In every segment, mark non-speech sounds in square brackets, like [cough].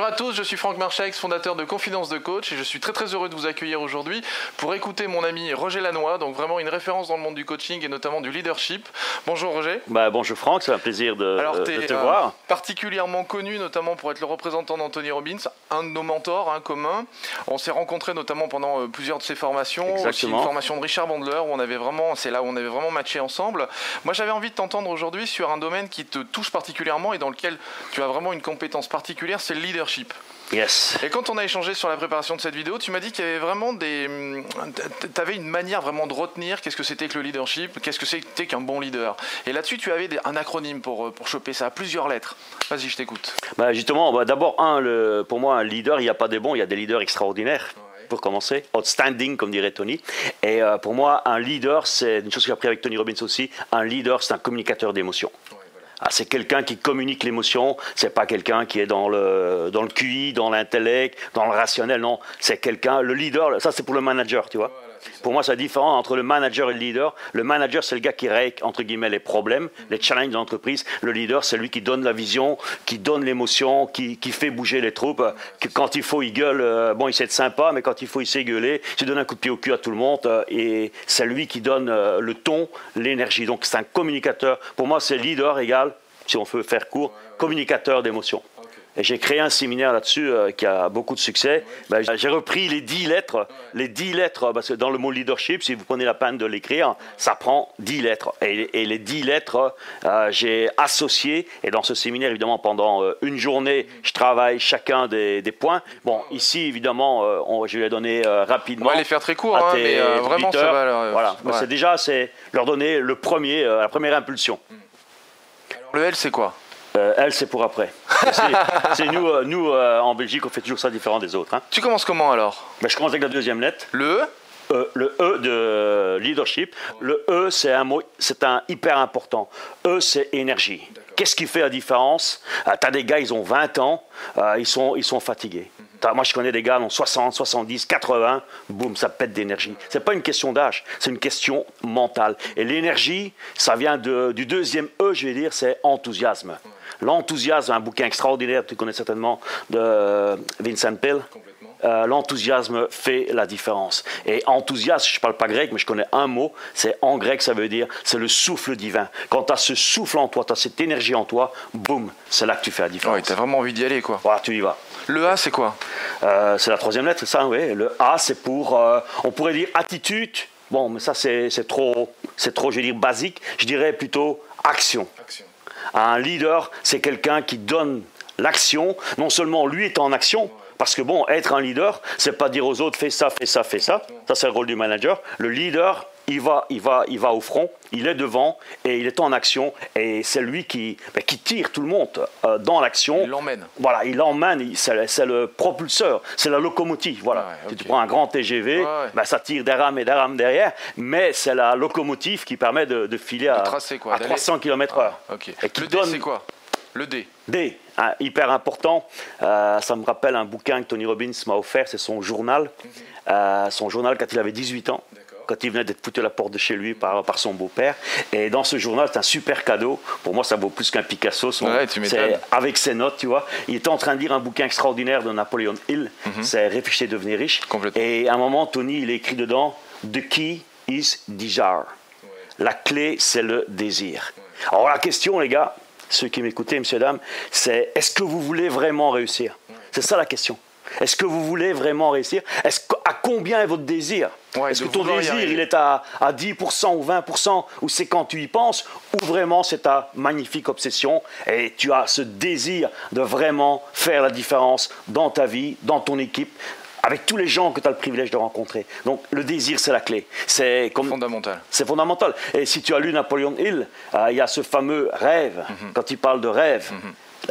Bonjour à tous, je suis Franck Marchex, fondateur de Confidence de Coach et je suis très très heureux de vous accueillir aujourd'hui pour écouter mon ami Roger Lannoy, donc vraiment une référence dans le monde du coaching et notamment du leadership. Bonjour Roger. Bah, bonjour Franck, c'est un plaisir de, Alors, de te euh, voir. particulièrement connu notamment pour être le représentant d'Anthony Robbins, un de nos mentors hein, communs. On s'est rencontrés notamment pendant euh, plusieurs de ses formations, aussi Exactement. une formation de Richard Bandler où on avait vraiment, c'est là où on avait vraiment matché ensemble. Moi j'avais envie de t'entendre aujourd'hui sur un domaine qui te touche particulièrement et dans lequel tu as vraiment une compétence particulière, c'est le leadership. Yes. Et quand on a échangé sur la préparation de cette vidéo, tu m'as dit qu'il y avait vraiment des. Tu avais une manière vraiment de retenir qu'est-ce que c'était que le leadership, qu'est-ce que c'était qu'un bon leader. Et là-dessus, tu avais des- un acronyme pour, euh, pour choper ça, plusieurs lettres. Vas-y, je t'écoute. Bah, justement, bah, d'abord, un, le- pour moi, un leader, il n'y a pas de bons, il y a des leaders extraordinaires. Pour commencer, outstanding, comme dirait Tony. Et euh, pour moi, un leader, c'est une chose que j'ai appris avec Tony Robbins aussi. Un leader, c'est un communicateur d'émotions. Ah, c'est quelqu'un qui communique l'émotion, c'est pas quelqu'un qui est dans le, dans le QI, dans l'intellect, dans le rationnel, non. C'est quelqu'un, le leader, ça c'est pour le manager, tu vois. Pour moi, c'est différent entre le manager et le leader. Le manager, c'est le gars qui règle, entre guillemets, les problèmes, les challenges de l'entreprise. Le leader, c'est lui qui donne la vision, qui donne l'émotion, qui, qui fait bouger les troupes. Quand il faut, il gueule. euh, bon, il sait être sympa, mais quand il faut, il sait gueuler. Il donne un coup de pied au cul à tout le monde. euh, et c'est lui qui donne euh, le ton, l'énergie. Donc, c'est un communicateur. Pour moi, c'est leader égal, si on veut faire court, communicateur d'émotions. Et j'ai créé un séminaire là-dessus euh, qui a beaucoup de succès. Ben, j'ai repris les 10 lettres, les 10 lettres, parce que dans le mot leadership, si vous prenez la peine de l'écrire, ça prend 10 lettres. Et, et les 10 lettres, euh, j'ai associé, et dans ce séminaire, évidemment, pendant euh, une journée, je travaille chacun des, des points. Bon, ici, évidemment, on- je vais les donner euh, On rapidement. va les faire très court, à hein, mais vraiment, ça va. leur- Voilà, ouais. c'est déjà, c'est leur donner le premier, la première impulsion. Le L, c'est quoi? Euh, elle, c'est pour après. [laughs] C'est- nous, euh, nous euh, en Belgique, on fait toujours ça différent des autres. hein. Tu commences comment alors? Ben, je commence avec la deuxième lettre. Le E? Le E de leadership. Le E, c'est un mot, c'est un hyper important. E, c'est énergie. Qu'est-ce qui fait la différence? Tu as des gars, ils ont 20 ans, ils, sont, ils sont fatigués. T'as- Moi, je connais des gars, ils ont 60, 70, 80, boum, ça pète d'énergie. C'est pas une question d'âge, c'est une question mentale. Et l'énergie, ça vient de- du deuxième E, je vais dire, c'est enthousiasme. L'enthousiasme, un bouquin extraordinaire, tu connais certainement, de Vincent Peale. Euh, L'enthousiasme fait la différence. Et enthousiasme, je ne parle pas grec, mais je connais un mot, c'est en grec, ça veut dire, c'est le souffle divin. Quand tu as ce souffle en toi, tu as cette énergie en toi, boum, c'est là que tu fais la différence. Ouais, t'as vraiment envie d'y aller, quoi. Voilà, tu y vas. Le A, c'est quoi? Euh, c'est la troisième lettre, ça, oui. Le A, c'est pour, euh, on pourrait dire attitude. Bon, mais ça, c'est trop, c'est trop, je vais dire, basique. Je dirais plutôt action. Un leader, c'est quelqu'un qui donne l'action. Non seulement lui est en action, parce que bon, être un leader, c'est pas dire aux autres fais ça, fais ça, fais ça. Ça, c'est le rôle du manager. Le leader, il va, il va, il va au front, il est devant et il est en action. Et c'est lui qui, ben, qui tire tout le monde euh, dans l'action. Il l'emmène. Voilà, il l'emmène, c'est le, propulseur, c'est la locomotive. Voilà. Ouais, Si tu prends un grand TGV, ouais. ben, ça tire des rames et des rames derrière, mais c'est la locomotive qui permet de, de filer à, tracer, quoi, à d'aller- 300 km/h. Ok. Et qui Le D, donne c'est quoi? Le D. D, hein, hyper important. Euh, ça me rappelle un bouquin que Tony Robbins m'a offert, c'est son journal. Mhm. Euh, son journal quand il avait 18 ans. Quand il venait d'être foutu à la porte de chez lui par, par son beau-père. Et dans ce journal, c'est un super cadeau. Pour moi, ça vaut plus qu'un Picasso. son- Ouais, tu m'étonnes. c'est avec ses notes, tu vois. Il était en train de lire un bouquin extraordinaire de Napoléon Hill. C'est Réfléchir et devenir riche. Mhm. Et à un moment, Tony, il écrit dedans The key is desire. La clé, c'est le désir. Alors la question, les gars, ceux qui m'écoutez, messieurs, dames, c'est est-ce que vous voulez vraiment réussir? C'est ça la question. Est-ce que vous voulez vraiment réussir? Est-ce que- À combien est votre désir? Ouais, Est-ce que ton désir, il est à, à 10% ou 20% ou c'est quand tu y penses ou vraiment c'est ta magnifique obsession et tu as ce désir de vraiment faire la différence dans ta vie, dans ton équipe avec tous les gens que tu as le privilège de rencontrer? Donc le désir, c'est la clé. C'est comme Fondamental. c'est fondamental. Et si tu as lu Napoléon Hill, euh, il y a ce fameux rêve. Mhm. Quand il parle de rêve, là,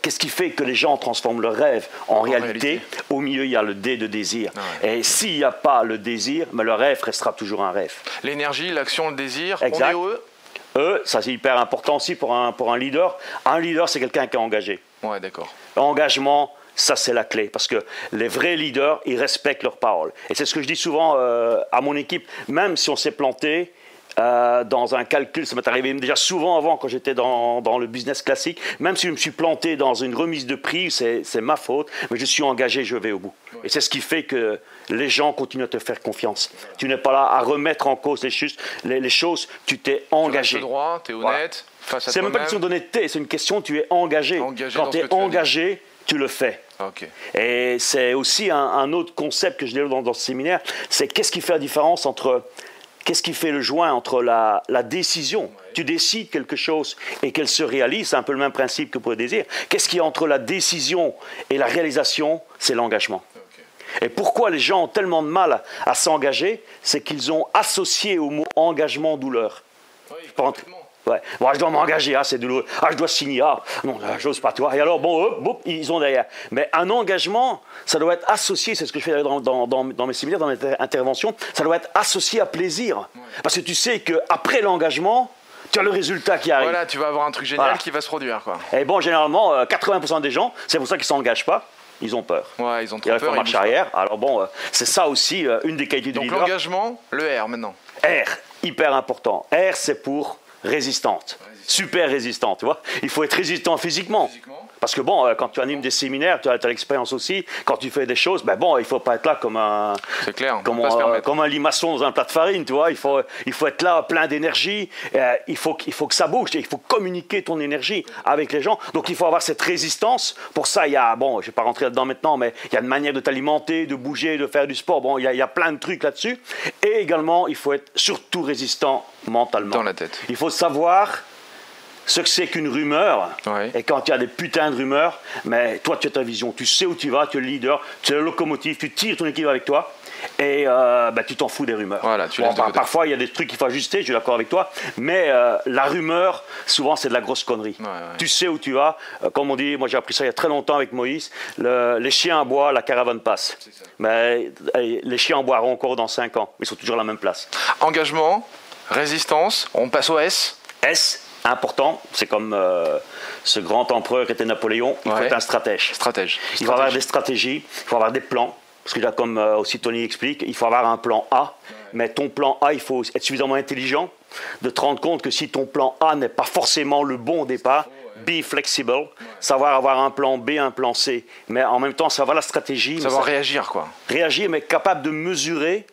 qu'est-ce qui fait que les gens transforment leur rêve en, réalité, réalité. Au milieu, il y a le D de désir. Ah ouais. Et s'il n'y a pas le désir, mais le rêve restera toujours un rêve. L'énergie, l'action, le désir. Exact. On est au E Eux, ça c'est hyper important aussi pour un, pour un leader. Un leader, c'est quelqu'un qui est engagé. Ouais, d'accord. L'engagement, ça c'est la clé, parce que les vrais leaders, ils respectent leurs paroles. Et c'est ce que je dis souvent euh, à mon équipe, même si on s'est planté, euh, dans un calcul. Ça m'est arrivé déjà souvent avant quand j'étais dans, dans, le business classique. Même si je me suis planté dans une remise de prix, c'est ma faute, mais je suis engagé, je vais au bout. Et c'est ce qui fait que les gens continuent à te faire confiance. Tu n'es pas là à remettre en cause les, choses, les, choses tu t'es engagé. Tu droit, tu es honnête. C'est même pas une question d'honnêteté, c'est une question tu es engagé. Quand tu es engagé, tu le fais. Et c'est aussi un, autre concept que je développe dans, dans ce séminaire, c'est qu'est-ce qui fait la différence entre Qu'est-ce qui fait le joint entre la, décision? Tu décides quelque chose et qu'elle se réalise, c'est un peu le même principe que pour le désir. Qu'est-ce qui est entre la décision et la réalisation? C'est l'engagement. Et pourquoi les gens ont tellement de mal à, s'engager? C'est qu'ils ont associé au mot engagement douleur. Oui, Ouais. Bon, je dois m'engager, ah, c'est douloureux. Ah, je dois signer, ah, non, j'ose pas, toi. Et alors, bon, hop, ils ont derrière. Mais un engagement, ça doit être associé, c'est ce que je fais dans, dans, dans, mes séminaires, dans mes interventions, ça doit être associé à plaisir. Parce que tu sais qu'après l'engagement, tu as le résultat qui arrive. Voilà, tu vas avoir un truc génial qui va se produire. Quoi. Et bon, généralement, 80% euh, des gens, c'est pour ça qu'ils ne s'engagent pas. Ils ont peur. Ouais, ils ont trop peur. Ils marche arrière. Alors bon, euh, c'est ça aussi euh, une des qualités du leader. Donc l'engagement, le R maintenant. R, hyper important. R, c'est pour résistante. Super résistante, tu vois. Il faut être résistant physiquement. Parce que bon, euh, quand tu animes des séminaires, tu as, l'expérience aussi. Quand tu fais des choses, ben bon, il faut pas être là comme un, clair, comme, un, comme un limaçon dans un plat de farine, tu vois. Il faut, il faut être là plein d'énergie. Euh, il, faut, il faut que ça bouge. Il faut communiquer ton énergie avec les gens. Donc il faut avoir cette résistance. Pour ça, il y a, bon, je vais pas rentrer là-dedans maintenant, mais il y a une manière de t'alimenter, de bouger, de faire du sport. Bon, il y a, il y a plein de trucs là-dessus. Et également, il faut être surtout résistant mentalement. Dans la tête. Il faut savoir ce que c'est qu'une rumeur. Et quand il y a des putains de rumeurs, mais toi, tu as ta vision, tu sais où tu vas, tu es le leader, tu es le locomotive, tu tires ton équipe avec toi. Et euh, bah, tu t'en fous des rumeurs. Voilà, tu bah, parfois, il y a des trucs qu'il faut ajuster, je suis d'accord avec toi. Mais euh, la rumeur, souvent, c'est de la grosse connerie. Tu sais où tu vas. Euh, comme on dit, moi j'ai appris ça il y a très longtemps avec Moïse. les chiens en bois, la caravane passe. Mais les chiens en boiront encore dans 5 ans. Ils sont toujours à la même place. Engagement, résistance, on passe au S? S, important. C'est comme euh, ce grand empereur était Napoléon. Il faut être un stratège. Stratège. Il faut avoir des stratégies, il faut avoir des plans. Parce que là, comme euh, aussi Tony explique, il faut avoir un plan A. Mais ton plan A, il faut être suffisamment intelligent de te rendre compte que si ton plan A n'est pas forcément le bon au départ, be flexible, savoir avoir un plan B, un plan C, mais en même temps savoir la stratégie. Savoir réagir, quoi. Réagir, mais capable de mesurer,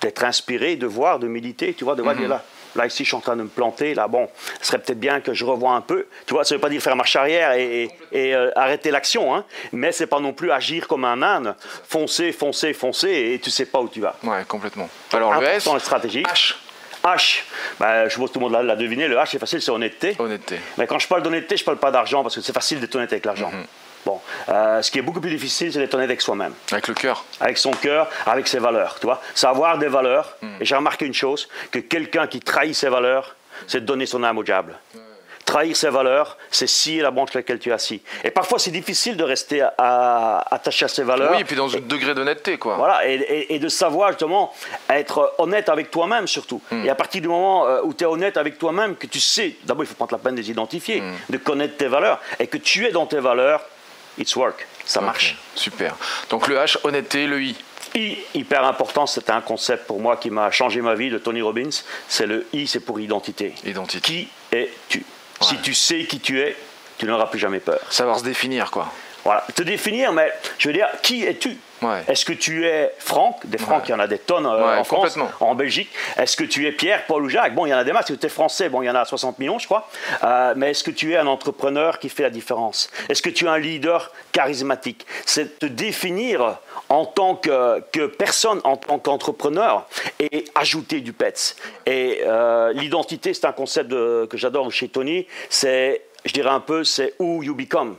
d'être inspiré, de voir, de méditer, tu vois, de voir, mm là, Là, ici, je suis en train de me planter. Là, bon, ce serait peut-être bien que je revoie un peu. Tu vois, ça ne veut pas dire faire marche arrière et, euh, arrêter l'action, hein, mais c'est pas non plus agir comme un âne, foncer, foncer, foncer, et tu sais pas où tu vas. Ouais, complètement. Alors, le S, stratégie. H. H, ben, je vois que tout le monde l'a deviné, le H c'est facile, c'est honnêteté. Honnêteté. Mais quand je parle d'honnêteté, je ne parle pas d'argent parce que c'est facile d'être honnête avec l'argent. Mhm. Euh, ce qui est beaucoup plus difficile, c'est d'être honnête avec soi-même. Avec le cœur. Avec son cœur, avec ses valeurs, tu vois. Savoir des valeurs. Mhm. Et j'ai remarqué une chose, que quelqu'un qui trahit ses valeurs, c'est de donner son âme au diable. Trahir ses valeurs, c'est scier la branche sur laquelle tu es assis. Et parfois, c'est difficile de rester attaché à ses valeurs. Oui, et puis dans un degré d'honnêteté, quoi. Voilà, et, de savoir justement être honnête avec toi-même, surtout. Hmm. Et à partir du moment euh, où tu es honnête avec toi-même, que tu sais, d'abord, il faut prendre la peine de les identifier, hmm. de connaître tes valeurs, et que tu es dans tes valeurs, it's work, ça marche. Super. Donc le H, honnêteté, le I. I, hyper important, c'est un concept pour moi qui m'a changé ma vie de Tony Robbins. C'est le I, c'est pour identité. Identité. Qui es-tu? Si tu sais qui tu es, tu n'auras plus jamais peur. Savoir se définir, quoi. Voilà, te définir, mais je veux dire, qui es-tu? Est-ce que tu es Franck? Des Franck, il y en a des tonnes euh, en France, en Belgique. Est-ce que tu es Pierre, Paul ou Jacques? Bon, il y en a des masses. Si tu es français, bon, il y en a 60 millions, je crois. Euh, mais est-ce que tu es un entrepreneur qui fait la différence? Est-ce que tu es un leader charismatique? C'est te définir en tant que, personne, en tant qu'entrepreneur, et ajouter du PETS. Et euh, l'identité, c'est un concept que j'adore chez Tony. C'est, je dirais un peu, c'est who you become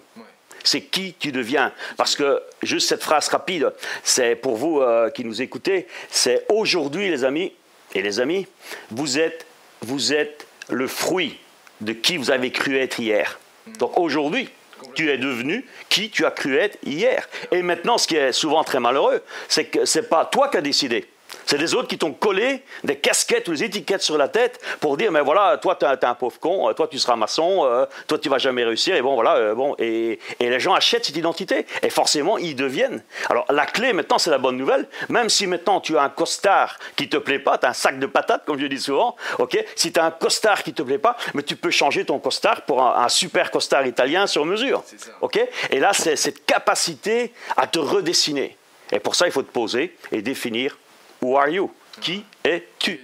c'est qui tu deviens? Parce que juste cette phrase rapide, c'est pour vous euh, qui nous écoutez, c'est aujourd'hui les amis et les amis, vous êtes, vous êtes le fruit de qui vous avez cru être hier. Donc aujourd'hui, tu es devenu qui tu as cru être hier. Et maintenant, ce qui est souvent très malheureux, c'est que ce n'est pas toi qui as décidé. C'est les autres qui t'ont collé des casquettes ou des étiquettes sur la tête pour dire, mais voilà, toi, tu es, un pauvre con, euh, toi, tu seras maçon, euh, toi, tu vas jamais réussir. Et bon, voilà, euh, bon. Et, et, les gens achètent cette identité. Et forcément, ils deviennent. Alors, la clé, maintenant, c'est la bonne nouvelle. Même si maintenant, tu as un costard qui te plaît pas, tu as un sac de patates, comme je dis souvent, ok Si tu as un costard qui te plaît pas, mais tu peux changer ton costard pour un, un super costard italien sur mesure. Ok Et là, c'est cette capacité à te redessiner. Et pour ça, il faut te poser et définir Who are you? Qui es-tu?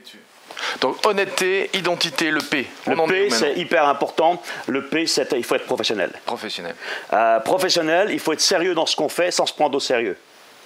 Donc honnêteté, identité, le P. le P, c'est hyper important. Le P, c'est il faut être professionnel. Professionnel. Euh, professionnel, il faut être sérieux dans ce qu'on fait sans se prendre au sérieux.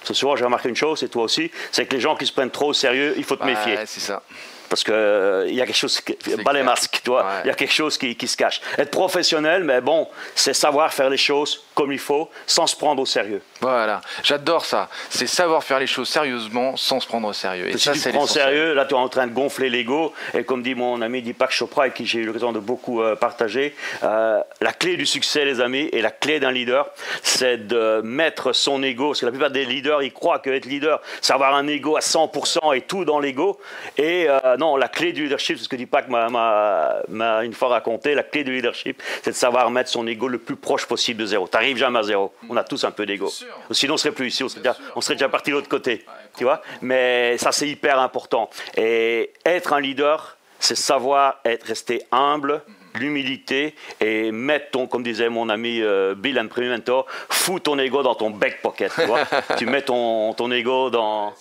Ce soir, j'ai remarqué une chose, et toi aussi, c'est que les gens qui se prennent trop au sérieux, il faut te méfier. c'est ça. Parce qu'il euh, il y a quelque chose, pas les masques, tu vois, il y a quelque chose qui, qui, se cache. Être professionnel, mais bon, c'est savoir faire les choses comme il faut, sans se prendre au sérieux. Voilà, j'adore ça. C'est savoir faire les choses sérieusement, sans se prendre au sérieux. Et si tu te prends au sérieux, là tu es en train de gonfler l'ego. Et comme dit mon ami Deepak Chopra, avec qui j'ai eu l'occasion de beaucoup euh, partager, euh, la clé du succès, les amis, et la clé d'un leader, c'est de mettre son ego. Parce que la plupart des leaders, ils croient qu'être leader, c'est avoir un ego à 100% et tout dans l'ego. Et non, la clé du leadership, c'est ce que Deepak m'a une fois raconté, la clé du leadership, c'est de savoir mettre son ego le plus proche possible de zéro. Tu n'arrives jamais à zéro. On a tous un peu d'ego. Sinon, on serait plus ici, on serait, déjà, on serait déjà parti de l'autre côté. tu vois Mais ça, c'est hyper important. Et être un leader, c'est savoir être resté humble, mhm. l'humilité et mettre ton, comme disait mon ami euh, Bill, un premier mentor, fous ton ego dans ton back pocket. Tu, vois [laughs] tu mets ton, ton ego dans,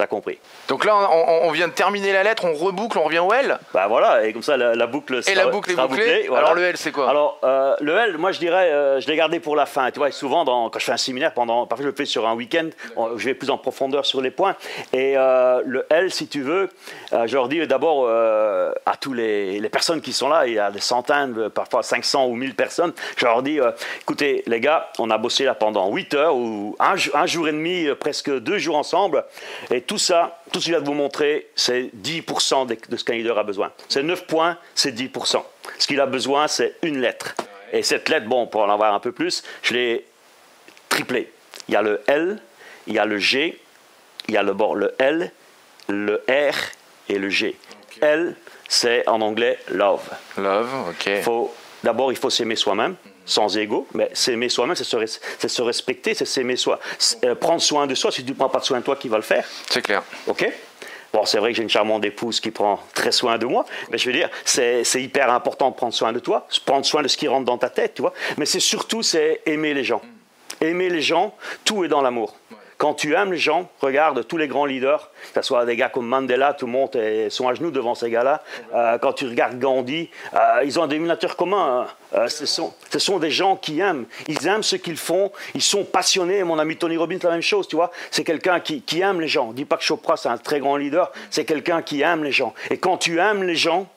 T'as compris. Donc là, on, vient de terminer la lettre, on reboucle, on revient au L Bah voilà, et comme ça, la, boucle Et la boucle est bouclée. Alors le L, c'est quoi? Alors, euh, le L, moi, je dirais, euh, je l'ai gardé pour la fin. Tu vois, souvent, dans, quand je fais un séminaire, pendant, parfois, je le fais sur un week-end, je vais plus en profondeur sur les points. Et euh, le L, si tu veux, je leur dis d'abord à tous les, les, personnes qui sont là, il y a des centaines, parfois 500 ou 1000 personnes, je leur dis, écoutez, les gars, on a bossé là pendant 8 heures ou un, un jour et demi, presque deux jours ensemble. Et tout ça, tout ce que je viens de vous montrer, c'est 10% de ce qu'un leader a besoin. C'est 9 points, c'est 10%. Ce qu'il a besoin, c'est une lettre. Et cette lettre, bon, pour en avoir un peu plus, je l'ai triplée. Il y a le L, il y a le G, il y a le, bon, le L, le R et le G. L, c'est en anglais love. Love, ok. D'abord, il faut s'aimer soi-même sans ego, mais s'aimer soi-même, c'est se, se, respecter, c'est s'aimer soi. Euh, prendre soin de soi, si tu ne prends pas de soin de toi, qui va le faire? C'est clair. OK? Bon, c'est vrai que j'ai une charmante épouse qui prend très soin de moi, mais je veux dire, c'est hyper important de prendre soin de toi, prendre soin de ce qui rentre dans ta tête, tu vois. Mais c'est surtout, c'est aimer les gens. Aimer les gens, tout est dans l'amour. Quand tu aimes les gens, regarde tous les grands leaders, que ce soit des gars comme Mandela, tout le monde sont à genoux devant ces gars-là. Euh, quand tu regardes Gandhi, euh, ils ont un dénominateur commun. Hein. Euh, ce, sont, des gens qui aiment. Ils aiment ce qu'ils font. Ils sont passionnés. Mon ami Tony Robbins, la même chose, tu vois. C'est quelqu'un qui, aime les gens. Dis pas que Chopra, c'est un très grand leader. C'est quelqu'un qui aime les gens. Et quand tu aimes les gens,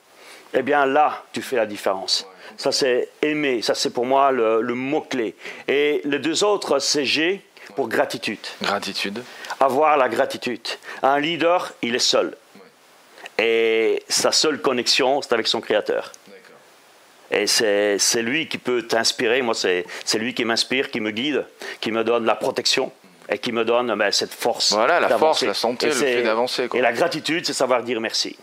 eh bien là, tu fais la différence. Ça, c'est aimer. Ça, c'est pour moi le, le mot-clé. Et les deux autres, c'est G pour gratitude. Gratitude. Avoir la gratitude. Un leader, il est seul. Et sa seule connexion, c'est avec son créateur. Et c'est lui qui peut t'inspirer. Moi, c'est lui qui m'inspire, qui me guide, qui me donne la protection et qui me donne ben, cette force. Voilà, la force, la santé, le fait d'avancer. Et la gratitude, c'est savoir dire merci.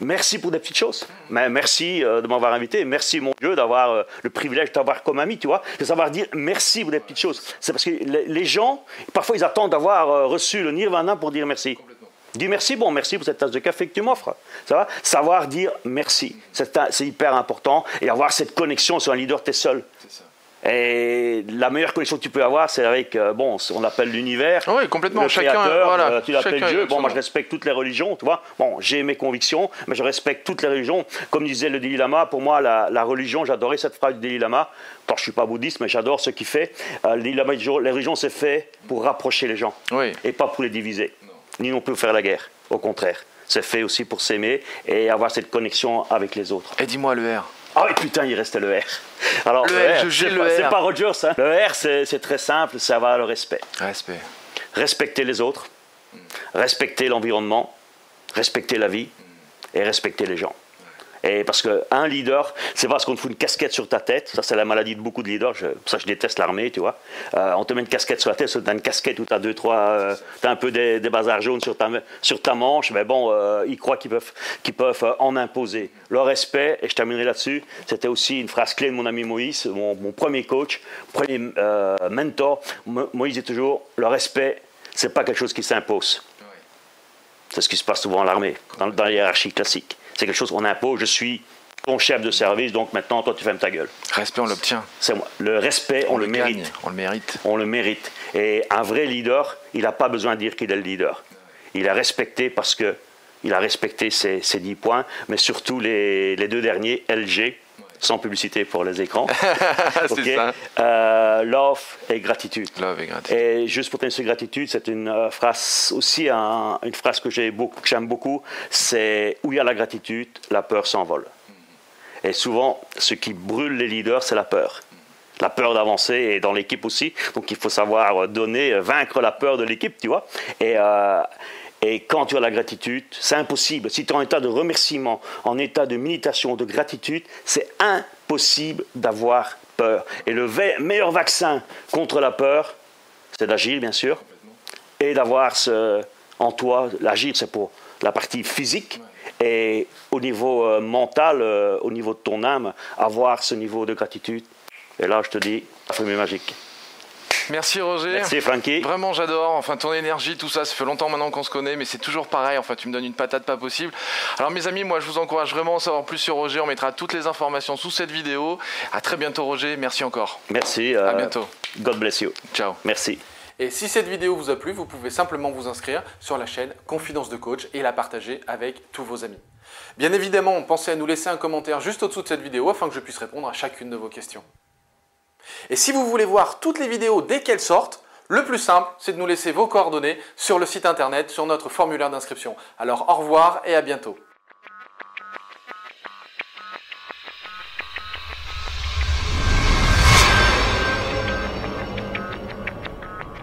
Merci pour des petites choses. Mais merci euh, de m'avoir invité. Merci, mon Dieu, d'avoir euh, le privilège de t'avoir comme ami, tu vois. De savoir dire merci pour des petites choses. C'est parce que les, gens, parfois, ils attendent d'avoir euh, reçu le nirvana pour dire merci. Dis merci, bon, merci pour cette tasse de café que tu m'offres. Ça va? Savoir dire merci. C'est hyper important. Et avoir cette connexion sur un leader, tu es seul. Et la meilleure connexion que tu peux avoir, c'est avec, euh, bon, on appelle l'univers. Oui, complètement. Le chacun, créateur, voilà, euh, tu l'appelles Dieu. Bon, moi, je respecte toutes les religions, tu vois. Bon, j'ai mes convictions, mais je respecte toutes les religions. Comme disait le Dalai Lama, pour moi, la, religion, j'adorais cette phrase du Dalai Lama. Quand je suis pas bouddhiste, mais j'adore ce qu'il fait. Euh, le Dalai Lama dit les religions, c'est fait pour rapprocher les gens. Et pas pour les diviser. Ni non plus faire la guerre. Au contraire. C'est fait aussi pour s'aimer et avoir cette connexion avec les autres. Et dis-moi le R. Ah oui, putain, il restait le R. Alors, le, R, c'est pas, Rogers. Hein. Le R, c'est très simple, c'est avoir le respect. Respect. Respecter les autres, respecter l'environnement, respecter la vie et respecter les gens. Et parce qu'un leader, c'est parce qu'on te fout une casquette sur ta tête. Ça, c'est la maladie de beaucoup de leaders. Je, ça, je déteste l'armée, tu vois. Euh, on te met une casquette sur la tête, tu as une casquette où tu as deux, trois. Euh, tu as un peu des, des, bazars jaunes sur ta, sur ta manche. Mais bon, euh, ils croient qu'ils peuvent, qu'ils peuvent euh, en imposer. Le respect, et je terminerai là-dessus, c'était aussi une phrase clé de mon ami Moïse, mon, mon premier coach, premier mentor. Moïse dit toujours le respect, c'est pas quelque chose qui s'impose. C'est ce qui se passe souvent à l'armée, dans, dans la hiérarchie classique. C'est quelque chose qu'on impose. Je suis ton chef de service, donc maintenant, toi, tu fermes ta gueule. Respect, on l'obtient. C'est moi. Le respect, on, on le, le mérite. On le mérite. On le mérite. Et un vrai leader, il n'a pas besoin de dire qu'il est le leader. Il est respecté parce que il a respecté ses, 10 points, mais surtout les, les deux derniers, LG, sans publicité pour les écrans. [laughs] okay. ça. Euh, love et gratitude. Love et gratitude. Et juste pour tenir sur gratitude, c'est une euh, phrase aussi, un, une phrase que j'aime beaucoup, beaucoup, c'est où il y a la gratitude, la peur s'envole. Et souvent, ce qui brûle les leaders, c'est la peur. La peur d'avancer et dans l'équipe aussi. Donc il faut savoir donner, vaincre la peur de l'équipe, tu vois. Et, euh, et quand tu as la gratitude, c'est impossible. Si tu es en état de remerciement, en état de méditation, de gratitude, c'est impossible d'avoir peur. Et le meilleur vaccin contre la peur, c'est d'agir, bien sûr, et d'avoir ce, en toi, l'agir, c'est pour la partie physique, et au niveau euh, mental, euh, au niveau de ton âme, avoir ce niveau de gratitude. Et là, je te dis, la fumée magique. Merci Roger. Merci Frankie. Vraiment j'adore. Enfin ton énergie, tout ça, ça fait longtemps maintenant qu'on se connaît, mais c'est toujours pareil. Enfin tu me donnes une patate pas possible. Alors mes amis, moi je vous encourage vraiment à savoir plus sur Roger. On mettra toutes les informations sous cette vidéo. À très bientôt Roger. Merci encore. Merci. Euh, à bientôt. God bless you. Ciao. Merci. Et si cette vidéo vous a plu, vous pouvez simplement vous inscrire sur la chaîne Confidence de Coach et la partager avec tous vos amis. Bien évidemment, pensez à nous laisser un commentaire juste au-dessous de cette vidéo afin que je puisse répondre à chacune de vos questions. Et si vous voulez voir toutes les vidéos dès qu'elles sortent, le plus simple, c'est de nous laisser vos coordonnées sur le site internet, sur notre formulaire d'inscription. Alors au revoir et à bientôt.